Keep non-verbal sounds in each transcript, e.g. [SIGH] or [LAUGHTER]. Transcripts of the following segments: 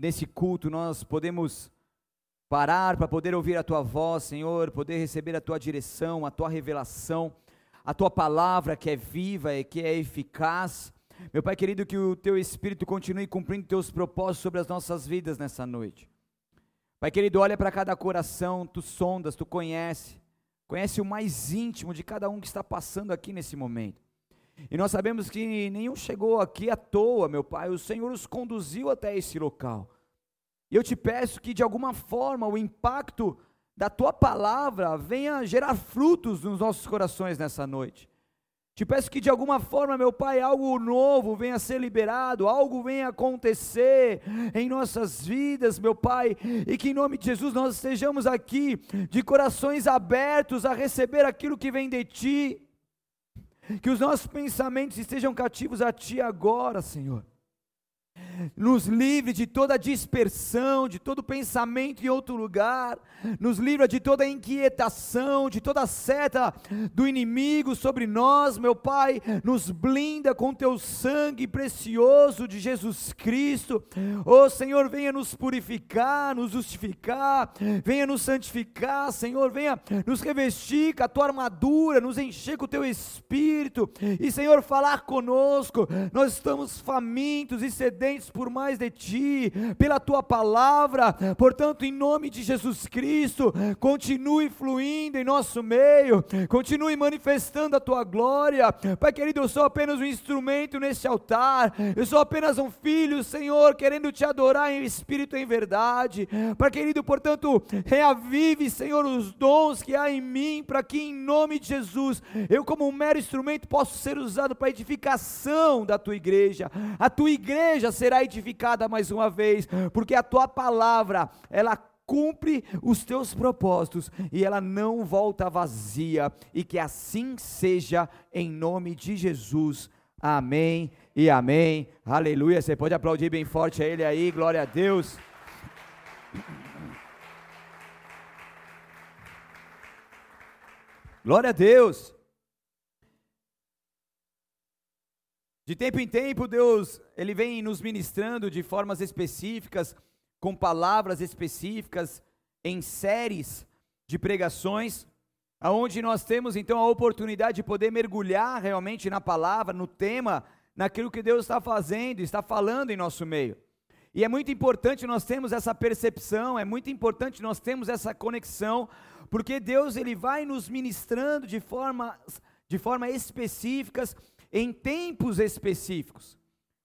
nesse culto nós podemos parar para poder ouvir a tua voz, Senhor, poder receber a tua direção, a tua revelação, a tua palavra que é viva e que é eficaz. Meu Pai querido, que o teu Espírito continue cumprindo teus propósitos sobre as nossas vidas nessa noite. Pai querido, olha para cada coração, tu sondas, tu conhece, conhece o mais íntimo de cada um que está passando aqui nesse momento. E nós sabemos que nenhum chegou aqui à toa, meu Pai, o Senhor os conduziu até esse local. E eu te peço que de alguma forma o impacto da tua palavra venha gerar frutos nos nossos corações nessa noite. Te peço que de alguma forma, meu Pai, algo novo venha a ser liberado, algo venha a acontecer em nossas vidas, meu Pai, e que em nome de Jesus nós estejamos aqui de corações abertos a receber aquilo que vem de Ti. Que os nossos pensamentos estejam cativos a Ti agora, Senhor nos livre de toda dispersão, de todo pensamento em outro lugar, nos livra de toda inquietação, de toda seta do inimigo sobre nós, meu Pai, nos blinda com teu sangue precioso de Jesus Cristo. Oh Senhor, venha nos purificar, nos justificar, venha nos santificar, Senhor, venha nos revestir com a tua armadura, nos encher com o teu espírito. E, Senhor, falar conosco. Nós estamos famintos e sedentos por mais de ti, pela tua palavra. Portanto, em nome de Jesus Cristo, continue fluindo em nosso meio, continue manifestando a tua glória. Pai querido, eu sou apenas um instrumento nesse altar, eu sou apenas um filho, Senhor, querendo te adorar em espírito e em verdade. Pai querido, portanto, reavive, Senhor, os dons que há em mim, para que em nome de Jesus, eu, como um mero instrumento, possa ser usado para edificação da tua igreja. A tua igreja será edificada mais uma vez, porque a tua palavra, ela cumpre os teus propósitos e ela não volta vazia, e que assim seja em nome de Jesus. Amém e amém. Aleluia. Você pode aplaudir bem forte a ele aí, glória a Deus. Glória a Deus. De tempo em tempo, Deus, ele vem nos ministrando de formas específicas, com palavras específicas, em séries de pregações, aonde nós temos então a oportunidade de poder mergulhar realmente na palavra, no tema, naquilo que Deus está fazendo, está falando em nosso meio. E é muito importante nós termos essa percepção, é muito importante nós termos essa conexão, porque Deus ele vai nos ministrando de forma de forma específicas em tempos específicos.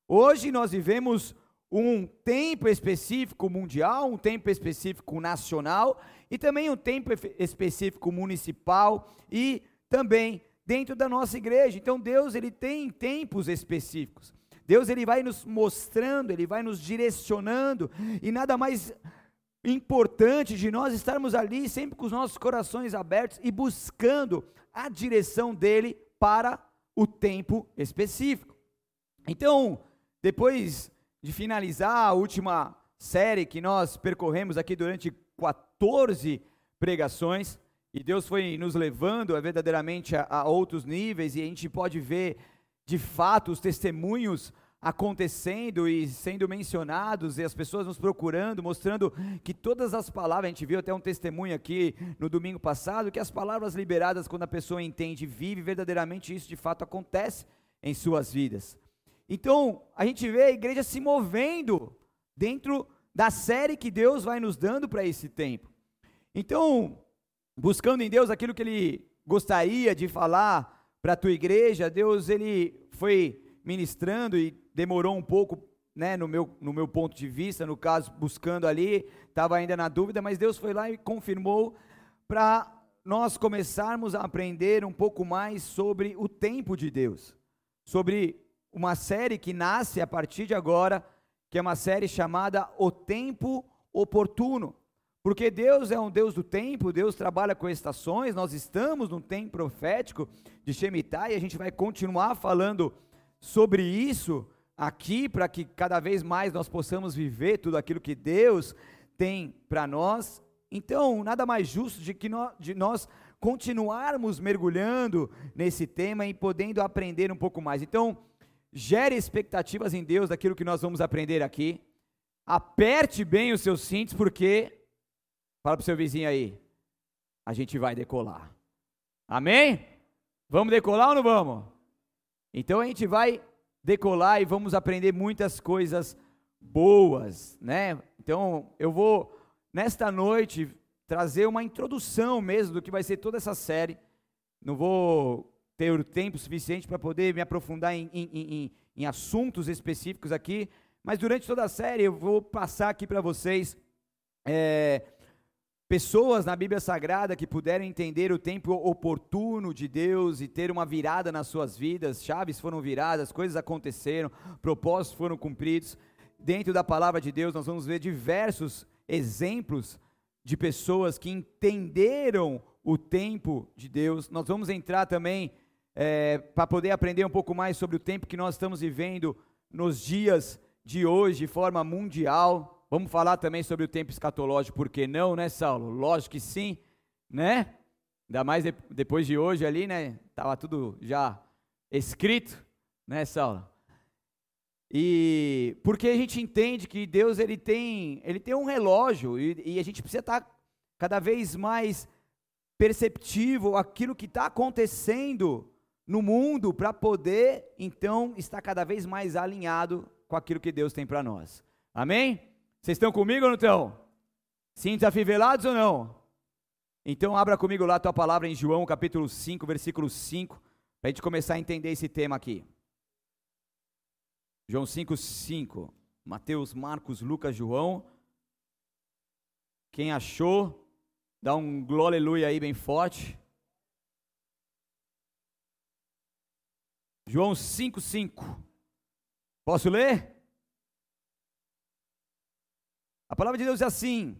Hoje nós vivemos um tempo específico mundial, um tempo específico nacional e também um tempo específico municipal e também dentro da nossa igreja. Então Deus ele tem tempos específicos. Deus ele vai nos mostrando, ele vai nos direcionando e nada mais importante de nós estarmos ali sempre com os nossos corações abertos e buscando a direção dele para o tempo específico. Então, depois de finalizar a última série que nós percorremos aqui durante 14 pregações, e Deus foi nos levando verdadeiramente a, a outros níveis, e a gente pode ver de fato os testemunhos acontecendo e sendo mencionados, e as pessoas nos procurando, mostrando que todas as palavras, a gente viu até um testemunho aqui no domingo passado, que as palavras liberadas quando a pessoa entende e vive, verdadeiramente isso de fato acontece em suas vidas. Então, a gente vê a igreja se movendo dentro da série que Deus vai nos dando para esse tempo. Então, buscando em Deus aquilo que Ele gostaria de falar para a tua igreja, Deus ele foi ministrando e demorou um pouco, né, no meu, no meu ponto de vista, no caso, buscando ali, estava ainda na dúvida, mas Deus foi lá e confirmou para nós começarmos a aprender um pouco mais sobre o tempo de Deus, sobre uma série que nasce a partir de agora, que é uma série chamada O Tempo Oportuno. Porque Deus é um Deus do tempo, Deus trabalha com estações, nós estamos num tempo profético de Shemitah e a gente vai continuar falando sobre isso, aqui para que cada vez mais nós possamos viver tudo aquilo que Deus tem para nós. Então, nada mais justo de que nós, de nós continuarmos mergulhando nesse tema e podendo aprender um pouco mais. Então, gere expectativas em Deus daquilo que nós vamos aprender aqui. aperte bem os seus cintos, porque, fala para o seu vizinho aí, a gente vai decolar. Amém? Vamos decolar ou não vamos? Então a gente vai decolar e vamos aprender muitas coisas boas, né? Então eu vou, nesta noite, trazer uma introdução mesmo do que vai ser toda essa série. Não vou ter o tempo suficiente para poder me aprofundar em, em, em, em, assuntos específicos aqui, mas durante toda a série eu vou passar aqui para vocês é, pessoas na Bíblia Sagrada que puderam entender o tempo oportuno de Deus e ter uma virada nas suas vidas, chaves foram viradas, coisas aconteceram, propósitos foram cumpridos. Dentro da palavra de Deus, nós vamos ver diversos exemplos de pessoas que entenderam o tempo de Deus. Nós vamos entrar também é, para poder aprender um pouco mais sobre o tempo que nós estamos vivendo nos dias de hoje, de forma mundial. Vamos falar também sobre o tempo escatológico, por que não, né, Saulo? Lógico que sim, né? Ainda mais de, depois de hoje ali, né? Tava tudo já escrito, né, Saulo? E porque a gente entende que Deus ele tem, ele tem um relógio e, e a gente precisa estar tá cada vez mais perceptível aquilo que está acontecendo no mundo para poder então estar cada vez mais alinhado com aquilo que Deus tem para nós. Amém? Vocês estão comigo ou não estão? Sim, desafivelados ou não? Então abra comigo lá a tua palavra em João capítulo 5, versículo 5, para a gente começar a entender esse tema aqui. João 5, 5. Mateus, Marcos, Lucas, João. Quem achou, dá um glória aí bem forte. João 5, 5. Posso ler? A palavra de Deus é assim: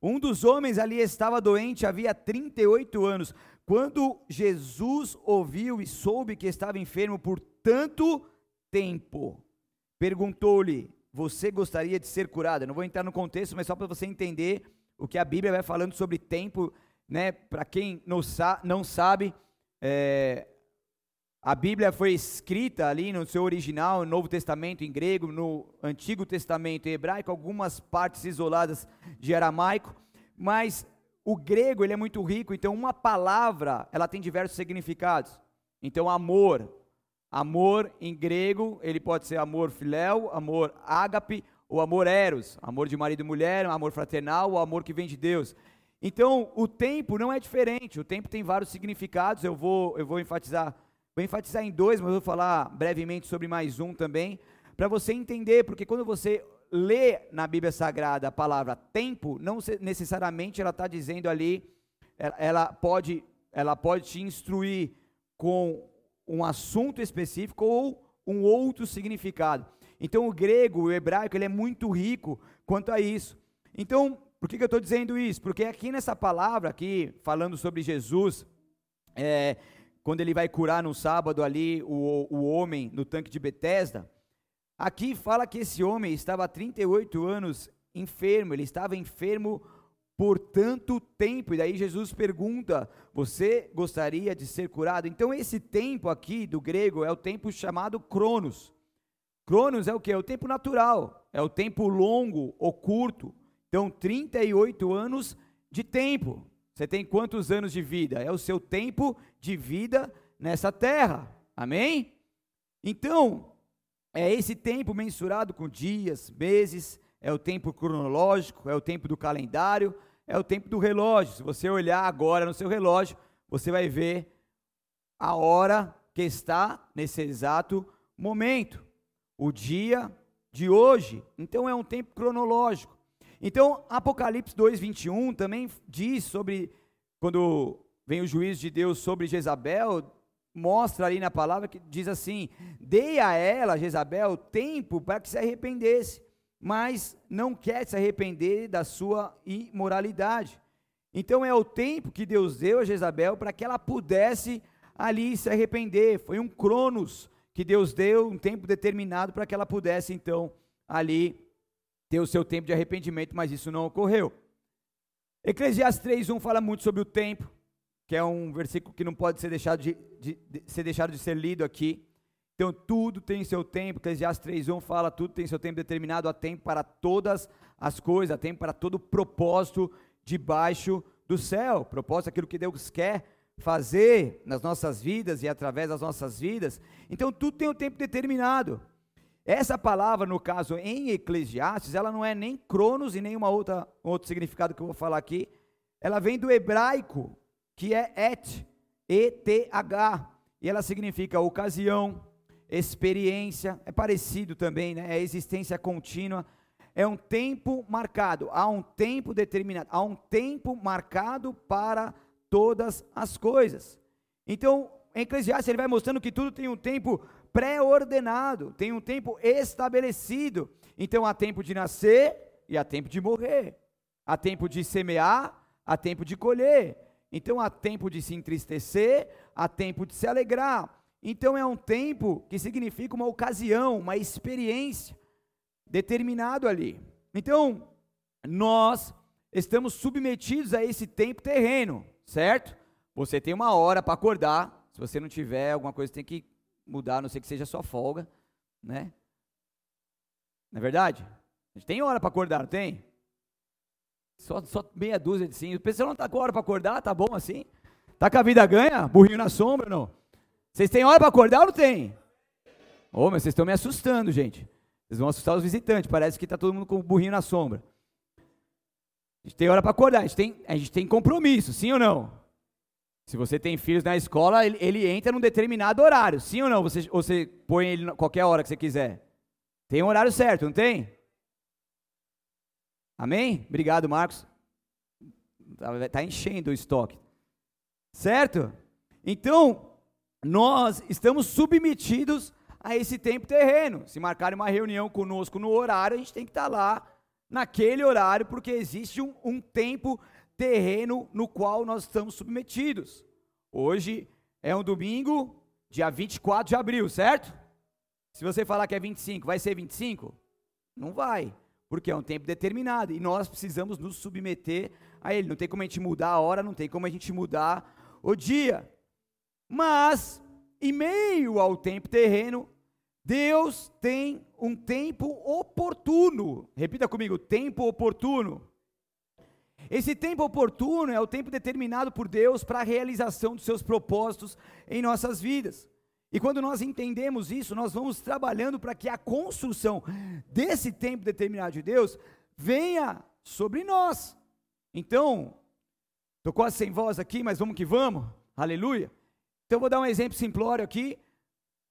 Um dos homens ali estava doente havia 38 anos. Quando Jesus ouviu e soube que estava enfermo por tanto tempo. Perguntou-lhe: Você gostaria de ser curado? Eu não vou entrar no contexto, mas só para você entender o que a Bíblia vai falando sobre tempo, né? Para quem não, sa não sabe, é, a Bíblia foi escrita ali no seu original, no Novo Testamento em grego, no Antigo Testamento em hebraico, algumas partes isoladas de aramaico, mas o grego ele é muito rico, então uma palavra ela tem diversos significados. Então amor, Amor em grego, ele pode ser amor filéu, amor ágape ou amor eros, amor de marido e mulher, amor fraternal ou amor que vem de Deus. Então, o tempo não é diferente, o tempo tem vários significados, eu vou, eu vou enfatizar, vou enfatizar em dois, mas vou falar brevemente sobre mais um também, para você entender, porque quando você lê na Bíblia Sagrada a palavra tempo, não necessariamente ela está dizendo ali, ela pode, ela pode te instruir com um assunto específico ou um outro significado. Então o grego, o hebraico, ele é muito rico quanto a isso. Então, por que, que eu estou dizendo isso? Porque aqui nessa palavra, aqui, falando sobre Jesus, é, quando ele vai curar no sábado ali o, o homem no tanque de Betesda, aqui fala que esse homem estava há 38 anos enfermo, ele estava enfermo por tanto tempo. E daí Jesus pergunta: Você gostaria de ser curado? Então, esse tempo aqui do grego é o tempo chamado Cronos. Cronos é o que? É o tempo natural, é o tempo longo ou curto. Então, 38 anos de tempo. Você tem quantos anos de vida? É o seu tempo de vida nessa terra. Amém? Então, é esse tempo mensurado com dias, meses, é o tempo cronológico, é o tempo do calendário, é o tempo do relógio. Se você olhar agora no seu relógio, você vai ver a hora que está nesse exato momento, o dia de hoje. Então é um tempo cronológico. Então, Apocalipse 2:21 também diz sobre quando vem o juízo de Deus sobre Jezabel, mostra ali na palavra que diz assim: "Dei a ela, Jezabel, tempo para que se arrependesse" mas não quer se arrepender da sua imoralidade. Então é o tempo que Deus deu a Jezabel para que ela pudesse ali se arrepender. Foi um cronos que Deus deu, um tempo determinado para que ela pudesse então ali ter o seu tempo de arrependimento, mas isso não ocorreu. Eclesiastes 3:1 fala muito sobre o tempo, que é um versículo que não pode ser deixado de, de, de, ser deixado de ser lido aqui. Então tudo tem seu tempo, Eclesiastes 3:1 fala, tudo tem seu tempo determinado, há tempo para todas as coisas, há tempo para todo propósito debaixo do céu. Propósito aquilo que Deus quer fazer nas nossas vidas e através das nossas vidas. Então tudo tem um tempo determinado. Essa palavra, no caso em Eclesiastes, ela não é nem cronos e nem uma outra outro significado que eu vou falar aqui. Ela vem do hebraico, que é et, E T H, e ela significa ocasião, experiência, é parecido também, né? É existência contínua. É um tempo marcado, há um tempo determinado, há um tempo marcado para todas as coisas. Então, em Eclesiastes ele vai mostrando que tudo tem um tempo pré-ordenado, tem um tempo estabelecido. Então há tempo de nascer e há tempo de morrer. Há tempo de semear, há tempo de colher. Então há tempo de se entristecer, há tempo de se alegrar. Então é um tempo que significa uma ocasião, uma experiência determinado ali. Então, nós estamos submetidos a esse tempo terreno, certo? Você tem uma hora para acordar. Se você não tiver alguma coisa, tem que mudar, a não ser que seja sua folga, né? Não é verdade? A gente tem hora para acordar, não tem? Só, só meia dúzia de sim. O pessoal não está com hora para acordar, tá bom assim? Tá com a vida ganha? Burrinho na sombra, não? Vocês têm hora para acordar ou não tem? Ô, oh, mas vocês estão me assustando, gente. Vocês vão assustar os visitantes. Parece que está todo mundo com o burrinho na sombra. A gente tem hora para acordar, a gente, tem, a gente tem compromisso, sim ou não? Se você tem filhos na escola, ele, ele entra num determinado horário, sim ou não? Você, você põe ele qualquer hora que você quiser. Tem um horário certo, não tem? Amém? Obrigado, Marcos. Está tá enchendo o estoque. Certo? Então, nós estamos submetidos a esse tempo terreno. Se marcarem uma reunião conosco no horário, a gente tem que estar lá naquele horário, porque existe um, um tempo terreno no qual nós estamos submetidos. Hoje é um domingo, dia 24 de abril, certo? Se você falar que é 25, vai ser 25? Não vai, porque é um tempo determinado e nós precisamos nos submeter a ele. Não tem como a gente mudar a hora, não tem como a gente mudar o dia. Mas, em meio ao tempo terreno, Deus tem um tempo oportuno. Repita comigo: tempo oportuno. Esse tempo oportuno é o tempo determinado por Deus para a realização dos seus propósitos em nossas vidas. E quando nós entendemos isso, nós vamos trabalhando para que a construção desse tempo determinado de Deus venha sobre nós. Então, estou quase sem voz aqui, mas vamos que vamos. Aleluia. Então vou dar um exemplo simplório aqui.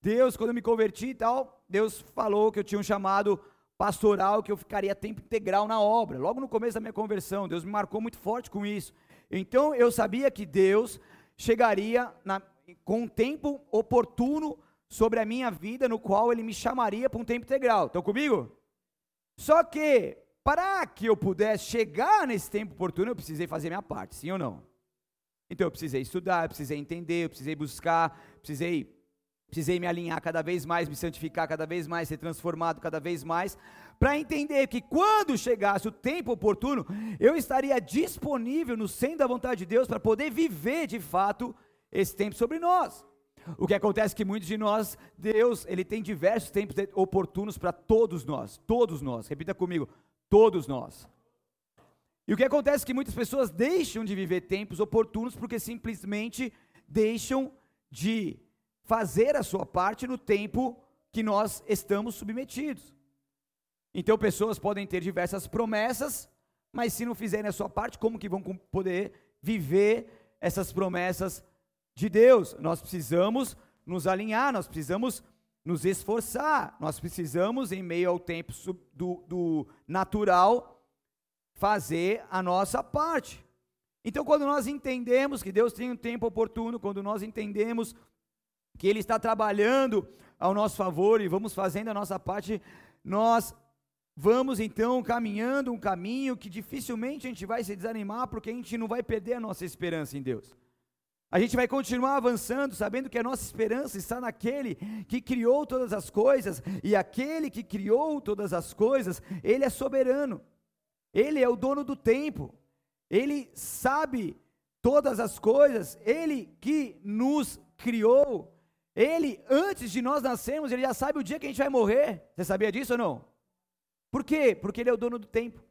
Deus, quando eu me converti e tal, Deus falou que eu tinha um chamado pastoral, que eu ficaria tempo integral na obra. Logo no começo da minha conversão, Deus me marcou muito forte com isso. Então eu sabia que Deus chegaria na, com um tempo oportuno sobre a minha vida, no qual Ele me chamaria para um tempo integral. Estão comigo? Só que, para que eu pudesse chegar nesse tempo oportuno, eu precisei fazer minha parte, sim ou não? Então eu precisei estudar, eu precisei entender, eu precisei buscar, precisei, precisei me alinhar cada vez mais, me santificar cada vez mais, ser transformado cada vez mais, para entender que quando chegasse o tempo oportuno, eu estaria disponível no centro da vontade de Deus para poder viver de fato esse tempo sobre nós. O que acontece é que muitos de nós, Deus, Ele tem diversos tempos oportunos para todos nós, todos nós, repita comigo, todos nós. E o que acontece é que muitas pessoas deixam de viver tempos oportunos porque simplesmente deixam de fazer a sua parte no tempo que nós estamos submetidos. Então pessoas podem ter diversas promessas, mas se não fizerem a sua parte, como que vão poder viver essas promessas de Deus? Nós precisamos nos alinhar, nós precisamos nos esforçar, nós precisamos, em meio ao tempo do, do natural, fazer a nossa parte. Então, quando nós entendemos que Deus tem um tempo oportuno, quando nós entendemos que Ele está trabalhando ao nosso favor e vamos fazendo a nossa parte, nós vamos então caminhando um caminho que dificilmente a gente vai se desanimar, porque a gente não vai perder a nossa esperança em Deus. A gente vai continuar avançando, sabendo que a nossa esperança está naquele que criou todas as coisas, e aquele que criou todas as coisas, Ele é soberano. Ele é o dono do tempo. Ele sabe todas as coisas. Ele que nos criou. Ele, antes de nós nascermos, ele já sabe o dia que a gente vai morrer. Você sabia disso ou não? Por quê? Porque ele é o dono do tempo.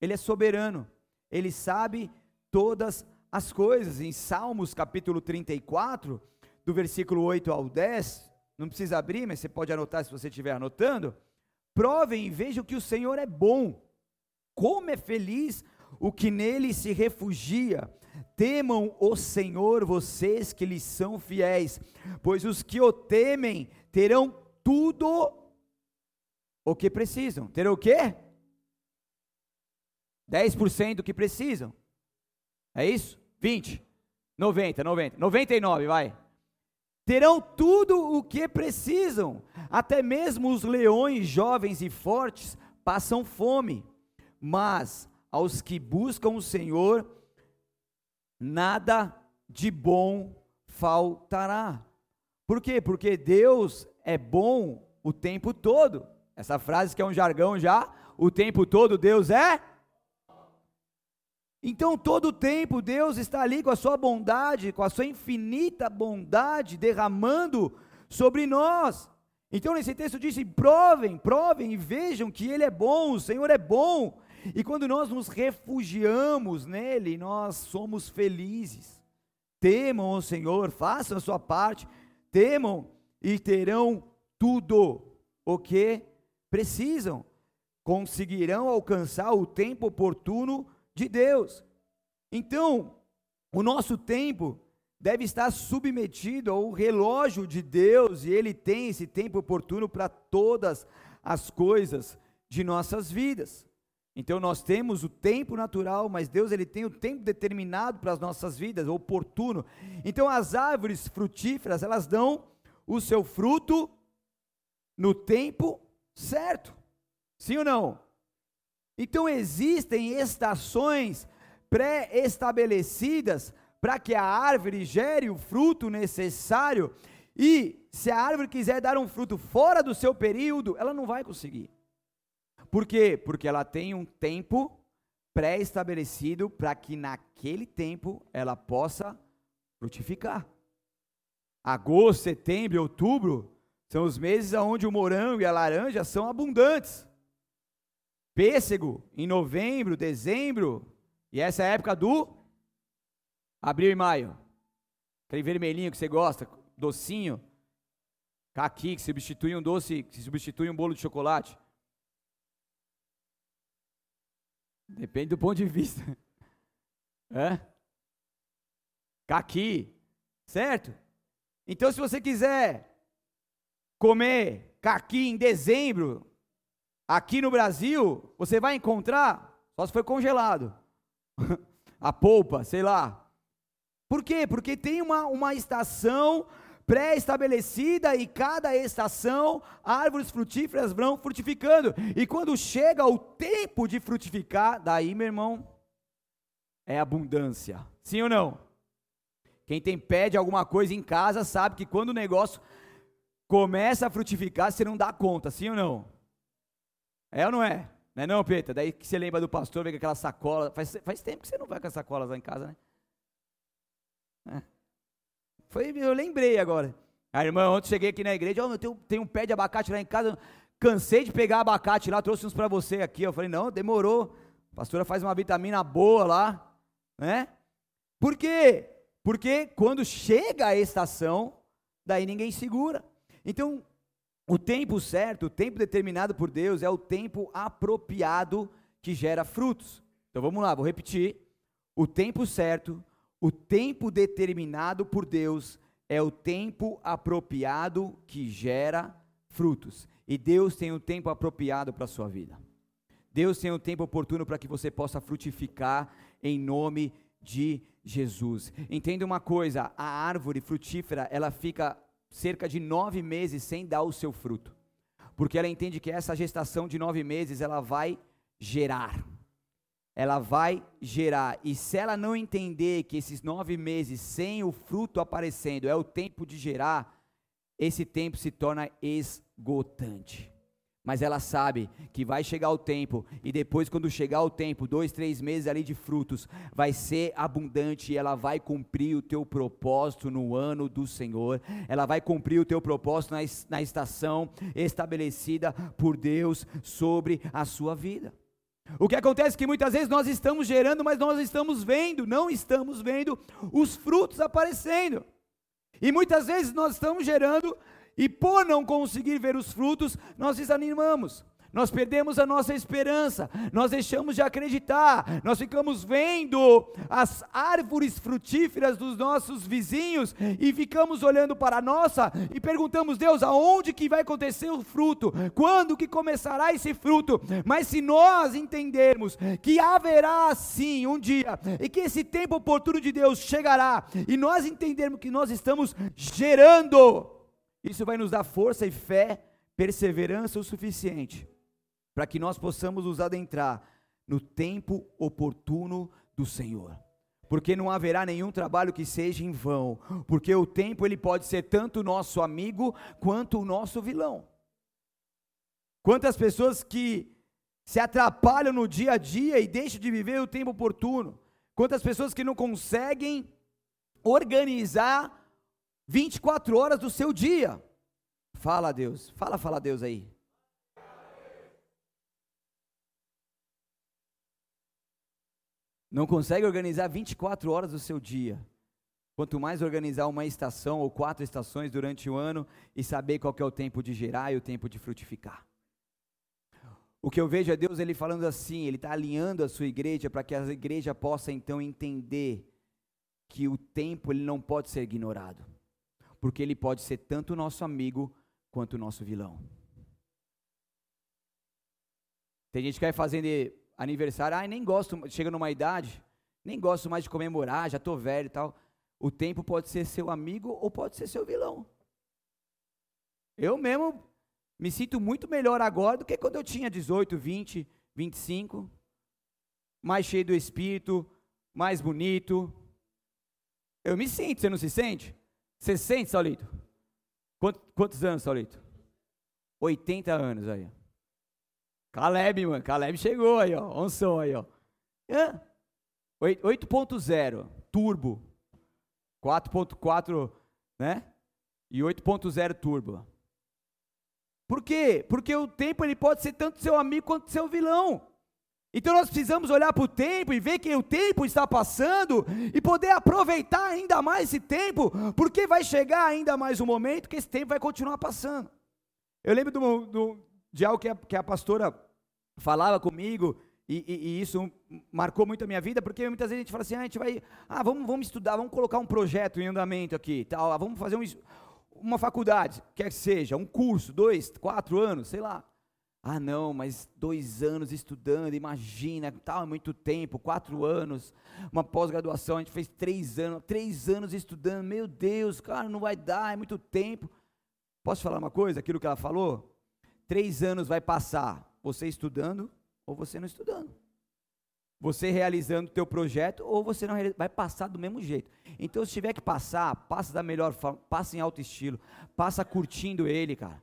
Ele é soberano. Ele sabe todas as coisas. Em Salmos capítulo 34, do versículo 8 ao 10, não precisa abrir, mas você pode anotar se você estiver anotando. Provem e vejam que o Senhor é bom. Como é feliz o que nele se refugia. Temam o Senhor, vocês que lhe são fiéis, pois os que o temem terão tudo o que precisam. Terão o quê? 10% do que precisam. É isso? 20, 90, 90, 99, vai. Terão tudo o que precisam. Até mesmo os leões jovens e fortes passam fome. Mas aos que buscam o Senhor, nada de bom faltará. Por quê? Porque Deus é bom o tempo todo. Essa frase que é um jargão já, o tempo todo Deus é. Então, todo o tempo, Deus está ali com a sua bondade, com a sua infinita bondade derramando sobre nós. Então, nesse texto diz: provem, provem e vejam que Ele é bom, o Senhor é bom, e quando nós nos refugiamos nele, nós somos felizes. Temam o Senhor, façam a sua parte, temam e terão tudo o que precisam. Conseguirão alcançar o tempo oportuno de Deus. Então, o nosso tempo deve estar submetido ao relógio de Deus e ele tem esse tempo oportuno para todas as coisas de nossas vidas. Então nós temos o tempo natural, mas Deus ele tem o tempo determinado para as nossas vidas, oportuno. Então as árvores frutíferas, elas dão o seu fruto no tempo certo. Sim ou não? Então existem estações pré-estabelecidas para que a árvore gere o fruto necessário e se a árvore quiser dar um fruto fora do seu período, ela não vai conseguir. Por quê? Porque ela tem um tempo pré-estabelecido para que naquele tempo ela possa frutificar. Agosto, setembro outubro são os meses onde o morango e a laranja são abundantes. Pêssego em novembro, dezembro, e essa é a época do abril e maio. Aquele vermelhinho que você gosta, docinho, caqui que substitui um doce, que substitui um bolo de chocolate. Depende do ponto de vista. [LAUGHS] É? Caqui, certo? Então, se você quiser comer caqui em dezembro, aqui no Brasil, você vai encontrar, só se foi congelado, [LAUGHS] a polpa, sei lá. Por quê? Porque tem uma, uma estação pré-estabelecida e cada estação árvores frutíferas vão frutificando. E quando chega o tempo de frutificar, daí, meu irmão, é abundância. Sim ou não? Quem tem pé de alguma coisa em casa sabe que quando o negócio começa a frutificar, você não dá conta, sim ou não? É ou não é? Não é não, Peter? Daí que você lembra do pastor, vem com aquela sacola. Faz, faz tempo que você não vai com as sacolas lá em casa, né? É. Foi, eu lembrei agora. A irmã, ontem cheguei aqui na igreja, oh, eu tenho, tenho um pé de abacate lá em casa, cansei de pegar abacate lá, trouxe uns para você aqui. Eu falei, não, demorou. A pastora faz uma vitamina boa lá, né? Por quê? Porque quando chega a estação, daí ninguém segura. Então, o tempo certo, o tempo determinado por Deus, é o tempo apropriado que gera frutos. Então vamos lá, vou repetir. O tempo certo, o tempo determinado por Deus é o tempo apropriado que gera frutos. E Deus tem o tempo apropriado para a sua vida. Deus tem o tempo oportuno para que você possa frutificar em nome de Jesus. Entenda uma coisa: a árvore frutífera ela fica cerca de nove meses sem dar o seu fruto, porque ela entende que essa gestação de nove meses ela vai gerar ela vai gerar. E se ela não entender que esses nove meses sem o fruto aparecendo é o tempo de gerar, esse tempo se torna esgotante. mas ela sabe que vai chegar o tempo, e depois, quando chegar o tempo, dois, três meses ali de frutos, vai ser abundante e ela vai cumprir o teu propósito no ano do Senhor, ela vai cumprir o teu propósito na, na estação estabelecida por Deus sobre a sua vida. O que acontece é que muitas vezes nós estamos gerando, mas nós estamos vendo, não estamos vendo os frutos aparecendo. E muitas vezes nós estamos gerando, e por não conseguir ver os frutos, nós desanimamos nós perdemos a nossa esperança, nós deixamos de acreditar, nós ficamos vendo as árvores frutíferas dos nossos vizinhos e ficamos olhando para a nossa e perguntamos, Deus, aonde que vai acontecer o fruto? Quando que começará esse fruto? Mas se nós entendermos que haverá sim um dia e que esse tempo oportuno de Deus chegará e nós entendermos que nós estamos gerando, isso vai nos dar força e fé, perseverança o suficiente para que nós possamos nos adentrar no tempo oportuno do Senhor. Porque não haverá nenhum trabalho que seja em vão, porque o tempo ele pode ser tanto nosso amigo quanto o nosso vilão. Quantas pessoas que se atrapalham no dia a dia e deixam de viver o tempo oportuno? Quantas pessoas que não conseguem organizar 24 horas do seu dia? Fala Deus, fala, fala Deus aí. Não consegue organizar 24 horas do seu dia. Quanto mais organizar uma estação ou quatro estações durante o ano e saber qual é o tempo de gerar e o tempo de frutificar. O que eu vejo é Deus ele falando assim, ele está alinhando a sua igreja para que a igreja possa então entender que o tempo ele não pode ser ignorado, porque ele pode ser tanto nosso amigo quanto nosso vilão. Tem gente que vai fazendo aniversário, ai, nem gosto, chega numa idade, nem gosto mais de comemorar, já estou velho e tal. O tempo pode ser seu amigo ou pode ser seu vilão. Eu mesmo me sinto muito melhor agora do que quando eu tinha 18, 20, 25, mais cheio do espírito, mais bonito. Eu me sinto, você não se sente? Você sente, Saulito? Quantos, quantos anos, Saulito? 80 anos aí. Caleb, mano. Caleb chegou aí, ó. Um som aí, ó. 8.0 turbo. 4.4, né? E 8.0 turbo. Por quê? Porque o tempo ele pode ser tanto seu amigo quanto seu vilão. Então nós precisamos olhar para o tempo e ver que o tempo está passando e poder aproveitar ainda mais esse tempo, porque vai chegar ainda mais um momento que esse tempo vai continuar passando. Eu lembro do, de algo que a, que a pastora falava comigo, e, e, e, isso marcou muito a minha vida, porque muitas vezes a gente fala assim, ah, a gente vai, ah, vamos, vamos estudar, vamos colocar um projeto em andamento aqui, tal, ah, vamos fazer um, uma faculdade, quer que seja, um curso, dois, quatro anos, sei lá. Ah, não, mas dois anos estudando, imagina, tal, é muito tempo, quatro anos, uma pós-graduação, a gente fez três anos, três anos estudando, meu Deus, cara, não vai dar, é muito tempo. Posso falar uma coisa, aquilo que ela falou? Três anos vai passar, você estudando ou você não estudando. Você realizando o teu projeto ou você não vai passar do mesmo jeito. Então, se tiver que passar, passa da melhor forma, passa em alto estilo, passa curtindo ele, cara.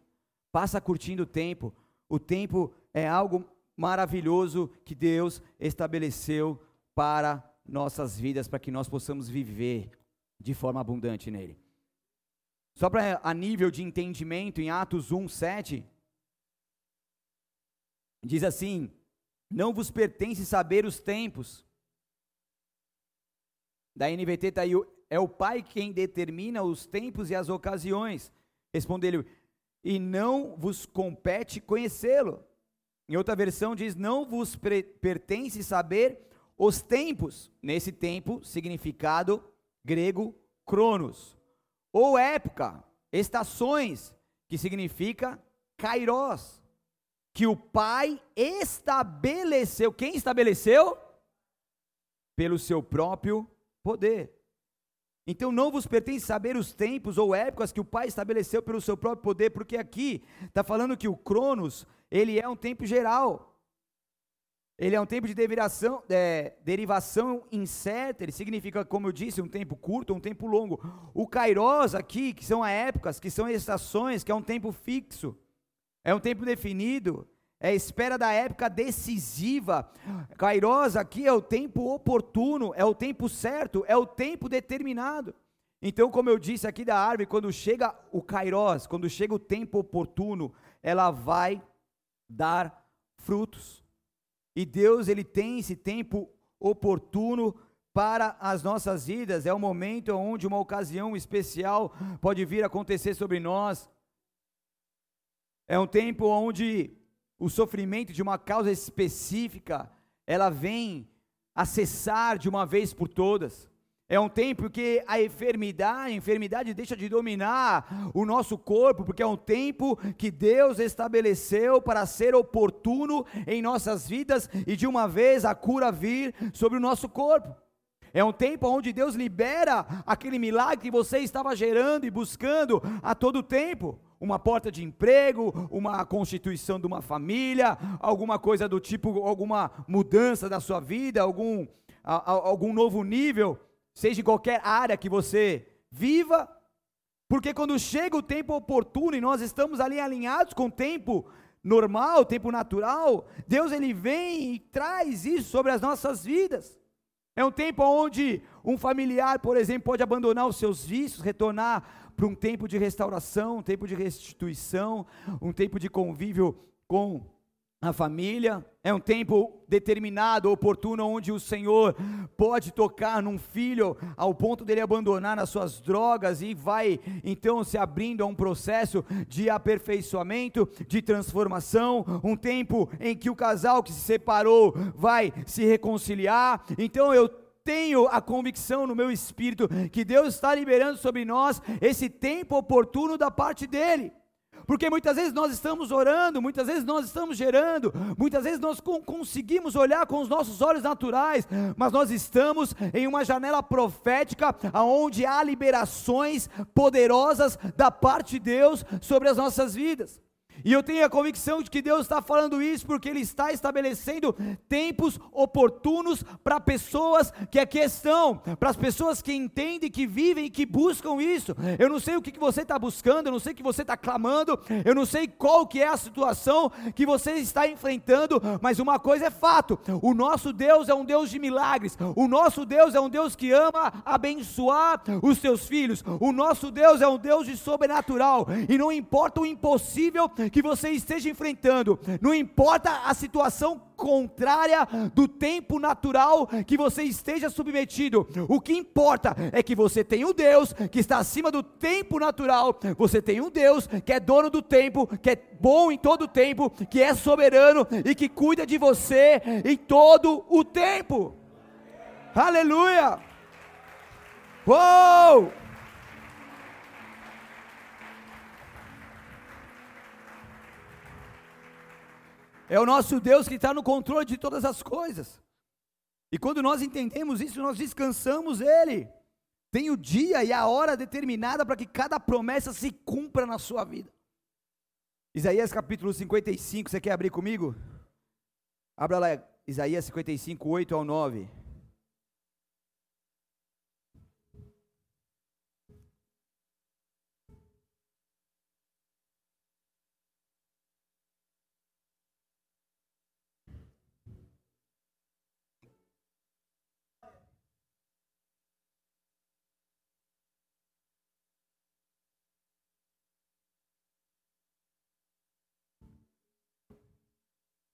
Passa curtindo o tempo. O tempo é algo maravilhoso que Deus estabeleceu para nossas vidas, para que nós possamos viver de forma abundante nele. Só para a nível de entendimento, em Atos 1, 7, Diz assim: Não vos pertence saber os tempos. Da NVT está aí: É o Pai quem determina os tempos e as ocasiões. Respondeu ele: E não vos compete conhecê-lo. Em outra versão diz: Não vos pertence saber os tempos. Nesse tempo, significado grego, cronos. Ou época, estações, que significa kairos que o Pai estabeleceu. Quem estabeleceu? Pelo seu próprio poder. Então não vos pertence saber os tempos ou épocas que o Pai estabeleceu pelo seu próprio poder, porque aqui está falando que o Cronos, ele é um tempo geral. Ele é um tempo de derivação, é, derivação incerta, ele significa, como eu disse, um tempo curto um tempo longo. O Kairos aqui, que são épocas, que são estações, que é um tempo fixo. É um tempo definido, é a espera da época decisiva. Kairos aqui é o tempo oportuno, é o tempo certo, é o tempo determinado. Então, como eu disse aqui da árvore, quando chega o Kairos, quando chega o tempo oportuno, ela vai dar frutos. E Deus, ele tem esse tempo oportuno para as nossas vidas. É o momento onde uma ocasião especial pode vir acontecer sobre nós. É um tempo onde o sofrimento de uma causa específica, ela vem a cessar de uma vez por todas. É um tempo que a enfermidade, a enfermidade deixa de dominar o nosso corpo, porque é um tempo que Deus estabeleceu para ser oportuno em nossas vidas e de uma vez a cura vir sobre o nosso corpo. É um tempo onde Deus libera aquele milagre que você estava gerando e buscando a todo tempo uma porta de emprego, uma constituição de uma família, alguma coisa do tipo, alguma mudança da sua vida, algum, a, a, algum novo nível, seja em qualquer área que você viva, porque quando chega o tempo oportuno e nós estamos ali alinhados com o tempo normal, o tempo natural, Deus ele vem e traz isso sobre as nossas vidas. É um tempo onde um familiar, por exemplo, pode abandonar os seus vícios, retornar para um tempo de restauração, um tempo de restituição, um tempo de convívio com a família, é um tempo determinado, oportuno, onde o Senhor pode tocar num filho ao ponto dele abandonar as suas drogas e vai então se abrindo a um processo de aperfeiçoamento, de transformação, um tempo em que o casal que se separou vai se reconciliar. Então eu tenho a convicção no meu espírito que Deus está liberando sobre nós esse tempo oportuno da parte dEle. Porque muitas vezes nós estamos orando, muitas vezes nós estamos gerando, muitas vezes nós conseguimos olhar com os nossos olhos naturais, mas nós estamos em uma janela profética aonde há liberações poderosas da parte de Deus sobre as nossas vidas. E eu tenho a convicção de que Deus está falando isso porque Ele está estabelecendo tempos oportunos para pessoas que aqui estão, para as pessoas que entendem, que vivem e que buscam isso. Eu não sei o que, você está buscando, eu não sei o que você está clamando, eu não sei qual que é a situação que você está enfrentando, mas uma coisa é fato: o nosso Deus é um Deus de milagres, o nosso Deus é um Deus que ama abençoar os seus filhos, o nosso Deus é um Deus de sobrenatural, e não importa o impossível que você esteja enfrentando, não importa a situação contrária do tempo natural que você esteja submetido, o que importa é que você tem um Deus que está acima do tempo natural, você tem um Deus que é dono do tempo, que é bom em todo o tempo, que é soberano e que cuida de você em todo o tempo. Aleluia! Uou! É o nosso Deus que está no controle de todas as coisas. E quando nós entendemos isso, nós descansamos Ele. Tem o dia e a hora determinada para que cada promessa se cumpra na sua vida. Isaías capítulo 55, você quer abrir comigo? Abra lá, Isaías 55, 8 ao 9.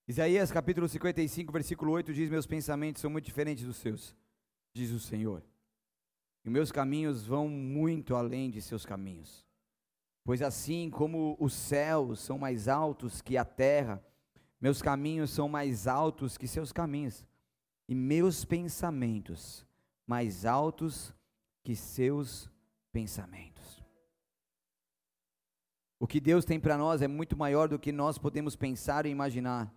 Isaías capítulo 55, versículo 8 diz: Meus pensamentos são muito diferentes dos seus, diz o Senhor. E meus caminhos vão muito além de seus caminhos. Pois assim como os céus são mais altos que a terra, meus caminhos são mais altos que seus caminhos, e meus pensamentos mais altos que seus pensamentos. O que Deus tem para nós é muito maior do que nós podemos pensar e imaginar.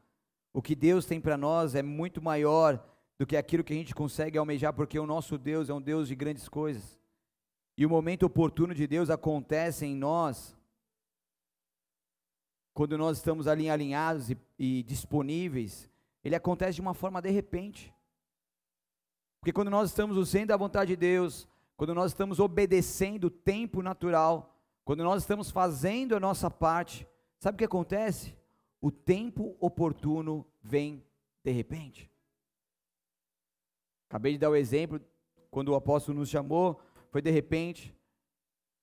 O que Deus tem para nós é muito maior do que aquilo que a gente consegue almejar, porque o nosso Deus é um Deus de grandes coisas. E o momento oportuno de Deus acontece em nós quando nós estamos ali alinhados e, e disponíveis, ele acontece de uma forma de repente. Porque quando nós estamos usando a vontade de Deus, quando nós estamos obedecendo o tempo natural, quando nós estamos fazendo a nossa parte, sabe o que acontece? O tempo oportuno vem de repente. Acabei de dar o exemplo, quando o apóstolo nos chamou, foi de repente,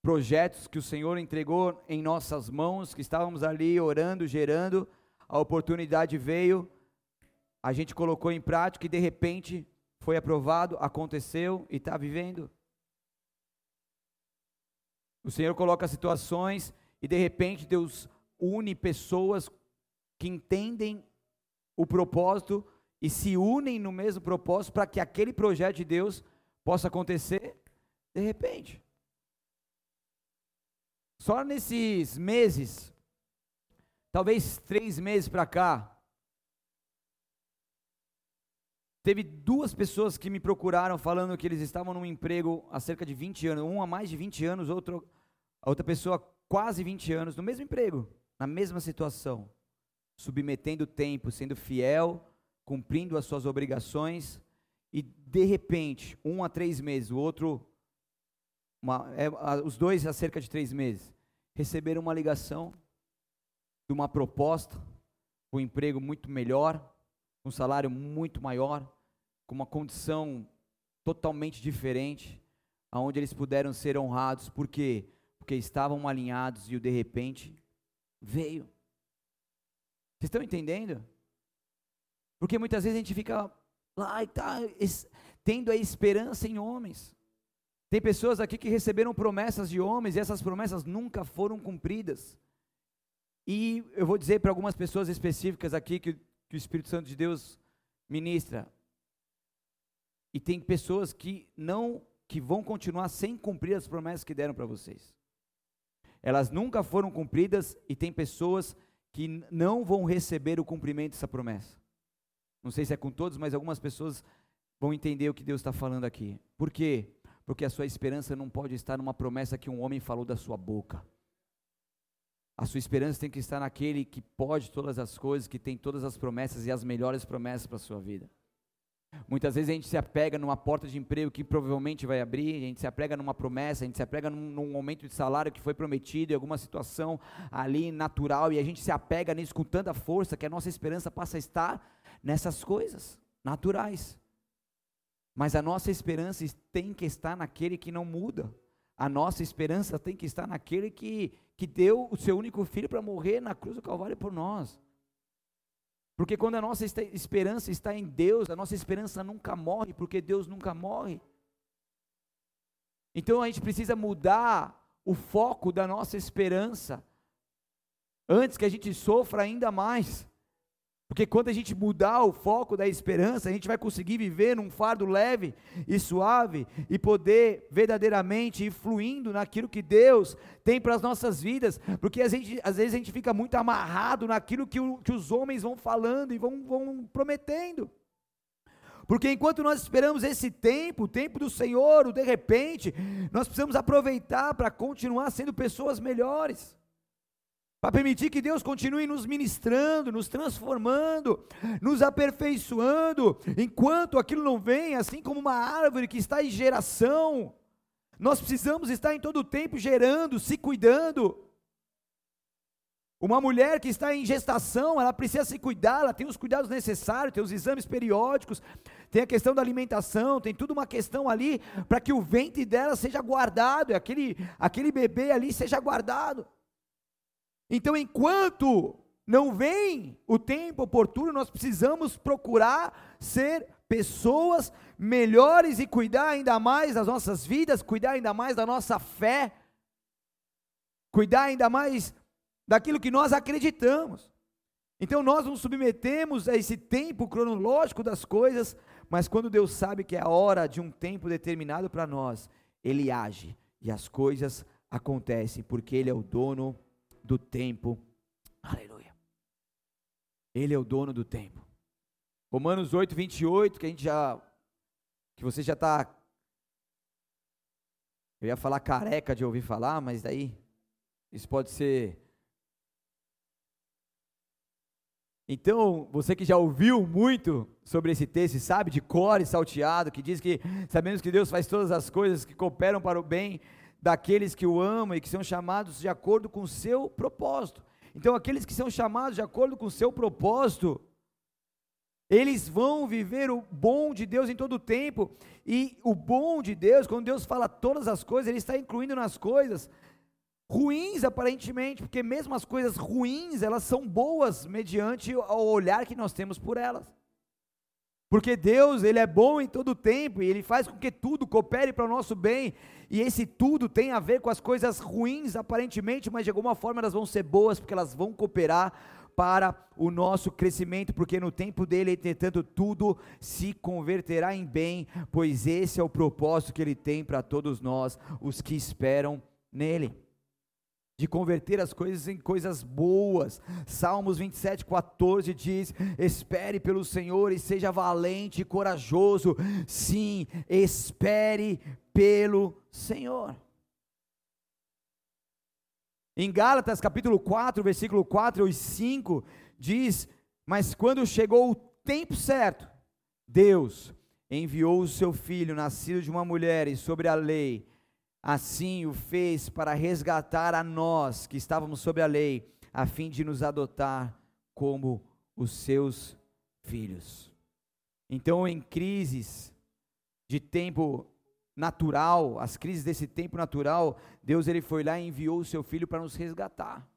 projetos que o Senhor entregou em nossas mãos, que estávamos ali orando, gerando, a oportunidade veio, a gente colocou em prática e de repente foi aprovado, aconteceu e está vivendo. O Senhor coloca situações e de repente Deus une pessoas que entendem o propósito e se unem no mesmo propósito para que aquele projeto de Deus possa acontecer de repente. Só nesses meses, talvez três meses para cá, Teve duas pessoas que me procuraram falando que eles estavam num emprego há cerca de 20 anos, um há mais de 20 anos, outro, a outra pessoa quase 20 anos, no mesmo emprego, na mesma situação, submetendo o tempo, sendo fiel, cumprindo as suas obrigações, e de repente, um a três meses, o outro, uma, é, os dois há cerca de três meses, receberam uma ligação de uma proposta, um emprego muito melhor, um salário muito maior, com uma condição totalmente diferente, aonde eles puderam ser honrados, por quê? Porque estavam alinhados e o de repente veio. Vocês estão entendendo? Porque muitas vezes a gente fica lá e tá tendo a esperança em homens. Tem pessoas aqui que receberam promessas de homens e essas promessas nunca foram cumpridas. E eu vou dizer para algumas pessoas específicas aqui que que o Espírito Santo de Deus ministra. E tem pessoas que não que vão continuar sem cumprir as promessas que deram para vocês. Elas nunca foram cumpridas e tem pessoas que não vão receber o cumprimento dessa promessa. Não sei se é com todos, mas algumas pessoas vão entender o que Deus está falando aqui. Por quê? Porque a sua esperança não pode estar numa promessa que um homem falou da sua boca. A sua esperança tem que estar naquele que pode todas as coisas, que tem todas as promessas e as melhores promessas para a sua vida. Muitas vezes a gente se apega numa porta de emprego que provavelmente vai abrir, a gente se apega numa promessa, a gente se apega num, num aumento de salário que foi prometido, em alguma situação ali natural, e a gente se apega nisso com tanta força que a nossa esperança passa a estar nessas coisas naturais. Mas a nossa esperança tem que estar naquele que não muda. A nossa esperança tem que estar naquele que, que deu o seu único filho para morrer na cruz do Calvário por nós. Porque quando a nossa esperança está em Deus, a nossa esperança nunca morre, porque Deus nunca morre. Então a gente precisa mudar o foco da nossa esperança, antes que a gente sofra ainda mais. Porque quando a gente mudar o foco da esperança, a gente vai conseguir viver num fardo leve e suave e poder verdadeiramente ir fluindo naquilo que Deus tem para as nossas vidas. Porque a gente, às vezes a gente fica muito amarrado naquilo que, o, que os homens vão falando e vão, vão prometendo. Porque enquanto nós esperamos esse tempo, o tempo do Senhor, o de repente, nós precisamos aproveitar para continuar sendo pessoas melhores para permitir que Deus continue nos ministrando, nos transformando, nos aperfeiçoando, enquanto aquilo não vem, assim como uma árvore que está em geração. Nós precisamos estar em todo o tempo gerando, se cuidando. Uma mulher que está em gestação, ela precisa se cuidar, ela tem os cuidados necessários, tem os exames periódicos, tem a questão da alimentação, tem tudo uma questão ali para que o ventre dela seja guardado, aquele, aquele bebê ali seja guardado. Então, enquanto não vem o tempo oportuno, nós precisamos procurar ser pessoas melhores e cuidar ainda mais das nossas vidas, cuidar ainda mais da nossa fé, cuidar ainda mais daquilo que nós acreditamos. Então nós nos submetemos a esse tempo cronológico das coisas, mas quando Deus sabe que é a hora de um tempo determinado para nós, Ele age e as coisas acontecem, porque Ele é o dono do tempo. Aleluia. Ele é o dono do tempo. Romanos 8, 28, que a gente já. Que você já está. Eu ia falar careca de ouvir falar, mas daí. Isso pode ser. Então, você que já ouviu muito sobre esse texto, sabe de cor e salteado, que diz que sabemos que Deus faz todas as coisas que cooperam para o bem daqueles que o amam e que são chamados de acordo com o seu propósito. Então, aqueles que são chamados de acordo com o seu propósito, eles vão viver o bom de Deus em todo o tempo. E o bom de Deus, quando Deus fala todas as coisas, Ele está incluindo nas coisas ruins aparentemente, porque mesmo as coisas ruins, elas são boas mediante o olhar que nós temos por elas. Porque Deus, ele é bom em todo tempo e ele faz com que tudo coopere para o nosso bem. E esse tudo tem a ver com as coisas ruins aparentemente, mas de alguma forma elas vão ser boas porque elas vão cooperar para o nosso crescimento, porque no tempo dele, entretanto, tudo se converterá em bem, pois esse é o propósito que ele tem para todos nós, os que esperam nele de converter as coisas em coisas boas. Salmos 27, 14 diz: Espere pelo Senhor e seja valente e corajoso. Sim, espere pelo Senhor. Em Gálatas capítulo 4, versículo 4 e 5, diz: Mas quando chegou o tempo certo, Deus enviou o seu filho, nascido de uma mulher e sobre a lei, Assim o fez para resgatar a nós que estávamos sob a lei, a fim de nos adotar como os seus filhos. Então, em crises de tempo natural, as crises desse tempo natural, Deus ele foi lá e enviou o seu filho para nos resgatar.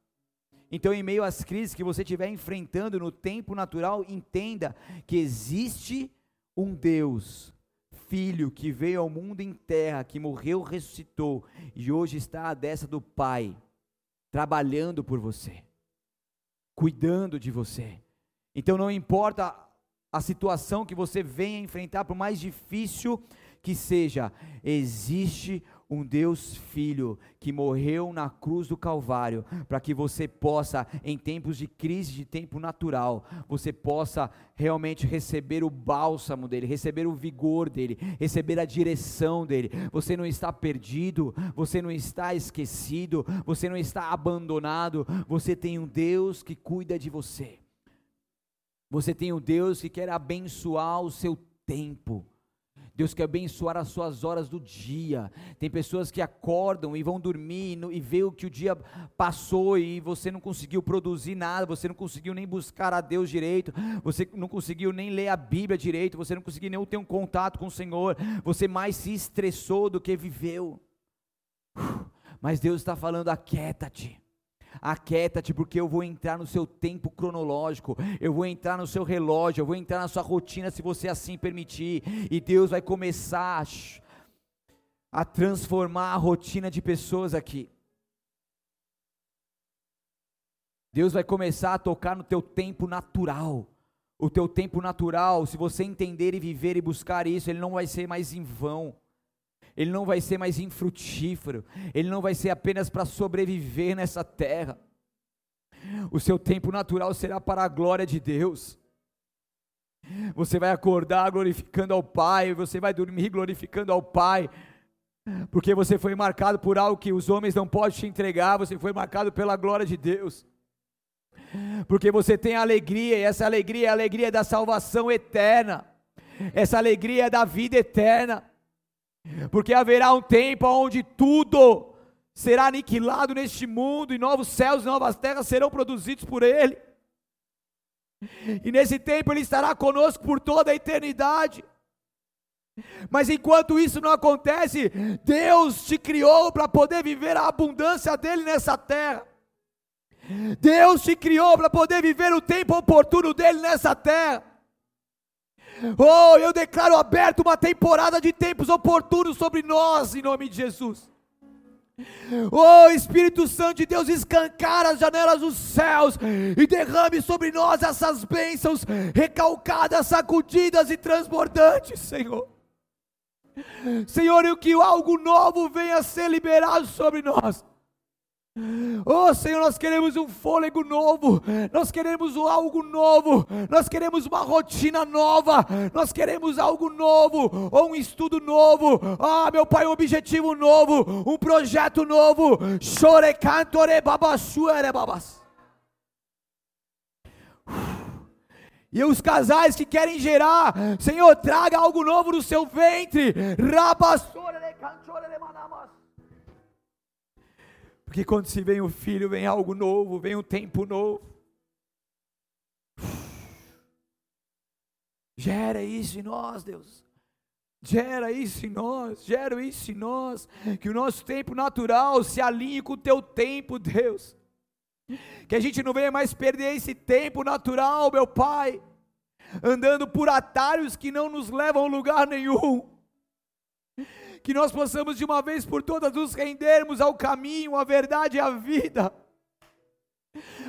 Então, em meio às crises que você estiver enfrentando no tempo natural, entenda que existe um Deus filho que veio ao mundo em terra, que morreu, ressuscitou e hoje está à destra do Pai, trabalhando por você, cuidando de você. Então não importa a situação que você venha enfrentar, por mais difícil que seja, existe um Deus Filho que morreu na cruz do Calvário, para que você possa, em tempos de crise, de tempo natural, você possa realmente receber o bálsamo dele, receber o vigor dele, receber a direção dele. Você não está perdido, você não está esquecido, você não está abandonado, você tem um Deus que cuida de você. Você tem um Deus que quer abençoar o seu tempo. Deus quer abençoar as suas horas do dia. Tem pessoas que acordam e vão dormir e, vê o que o dia passou e você não conseguiu produzir nada, você não conseguiu nem buscar a Deus direito, você não conseguiu nem ler a Bíblia direito, você não conseguiu nem ter um contato com o Senhor, você mais se estressou do que viveu. Mas Deus está falando: aquieta-te Aquieta-te, porque eu vou entrar no seu tempo cronológico, eu vou entrar no seu relógio, eu vou entrar na sua rotina, se você assim permitir, e Deus vai começar a transformar a rotina de pessoas aqui. Deus vai começar a tocar no teu tempo natural. O teu tempo natural, se você entender e viver e buscar isso, ele não vai ser mais em vão ele não vai ser mais infrutífero, ele não vai ser apenas para sobreviver nessa terra. O seu tempo natural será para a glória de Deus. Você vai acordar glorificando ao Pai, você vai dormir glorificando ao Pai, porque você foi marcado por algo que os homens não podem te entregar, você foi marcado pela glória de Deus. Porque você tem alegria, e essa alegria é a alegria da salvação eterna, essa alegria é da vida eterna porque haverá um tempo onde tudo será aniquilado neste mundo e novos céus e novas terras serão produzidos por Ele. E nesse tempo Ele estará conosco por toda a eternidade. Mas enquanto isso não acontece, Deus te criou para poder viver a abundância dele nessa terra. Deus te criou para poder viver o tempo oportuno dele nessa terra. Oh, eu declaro aberto uma temporada de tempos oportunos sobre nós, em nome de Jesus. Oh Espírito Santo de Deus, escancara as janelas dos céus e derrame sobre nós essas bênçãos recalcadas, sacudidas e transbordantes, Senhor. Senhor, e que algo novo venha a ser liberado sobre nós. Oh Senhor, nós queremos um fôlego novo, nós queremos algo novo, nós queremos uma rotina nova, nós queremos algo novo, ou um estudo novo, ah meu Pai, um objetivo novo, um projeto novo. Chore cantore babassuere babas. E os casais que querem gerar, Senhor, traga algo novo no seu ventre. Rabassore. Porque quando se vem o filho, vem algo novo, vem um tempo novo. Gera isso em nós, Deus. Gera isso em nós, gera isso em nós, que o nosso tempo natural se alinhe com o teu tempo, Deus. Que a gente não venha mais perder esse tempo natural, meu Pai, andando por atalhos que não nos levam a lugar nenhum. Que nós possamos de uma vez por todas nos rendermos ao caminho, à verdade e à vida.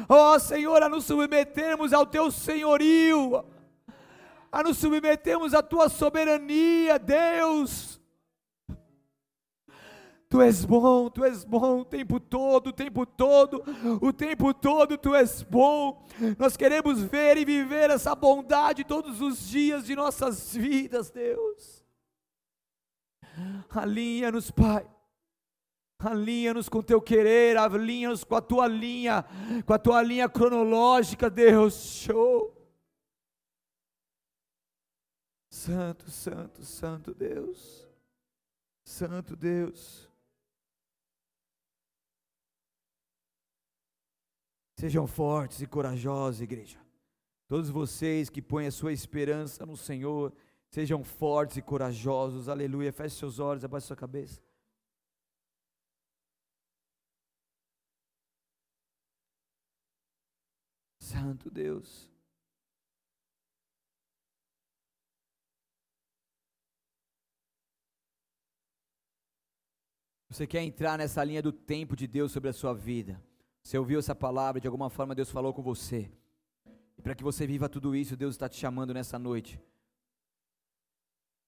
Ó oh, Senhor, a nos submetermos ao teu senhorio a nos submetermos à tua soberania, Deus. Tu és bom, tu és bom o tempo todo, o tempo todo, o tempo todo tu és bom. Nós queremos ver e viver essa bondade todos os dias de nossas vidas, Deus. Alinha-nos, Pai. Alinha-nos com teu querer, alinha-nos com a tua linha, com a tua linha cronológica, Deus. Show. Santo, Santo, Santo Deus. Santo Deus. Sejam fortes e corajosos, igreja. Todos vocês que põem a sua esperança no Senhor, sejam fortes e corajosos. Aleluia. Feche seus olhos, abaixe sua cabeça. Santo Deus. Você quer entrar nessa linha do tempo de Deus sobre a sua vida? Você ouviu essa palavra, de alguma forma Deus falou com você. E para que você viva tudo isso, Deus está te chamando nessa noite.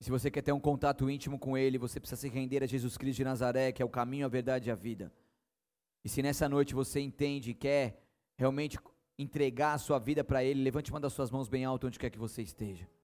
Se você quer ter um contato íntimo com Ele, você precisa se render a Jesus Cristo de Nazaré, que é o caminho, a verdade e a vida. E se nessa noite você entende e quer realmente entregar a sua vida para Ele, levante uma das suas mãos bem alto onde quer que você esteja.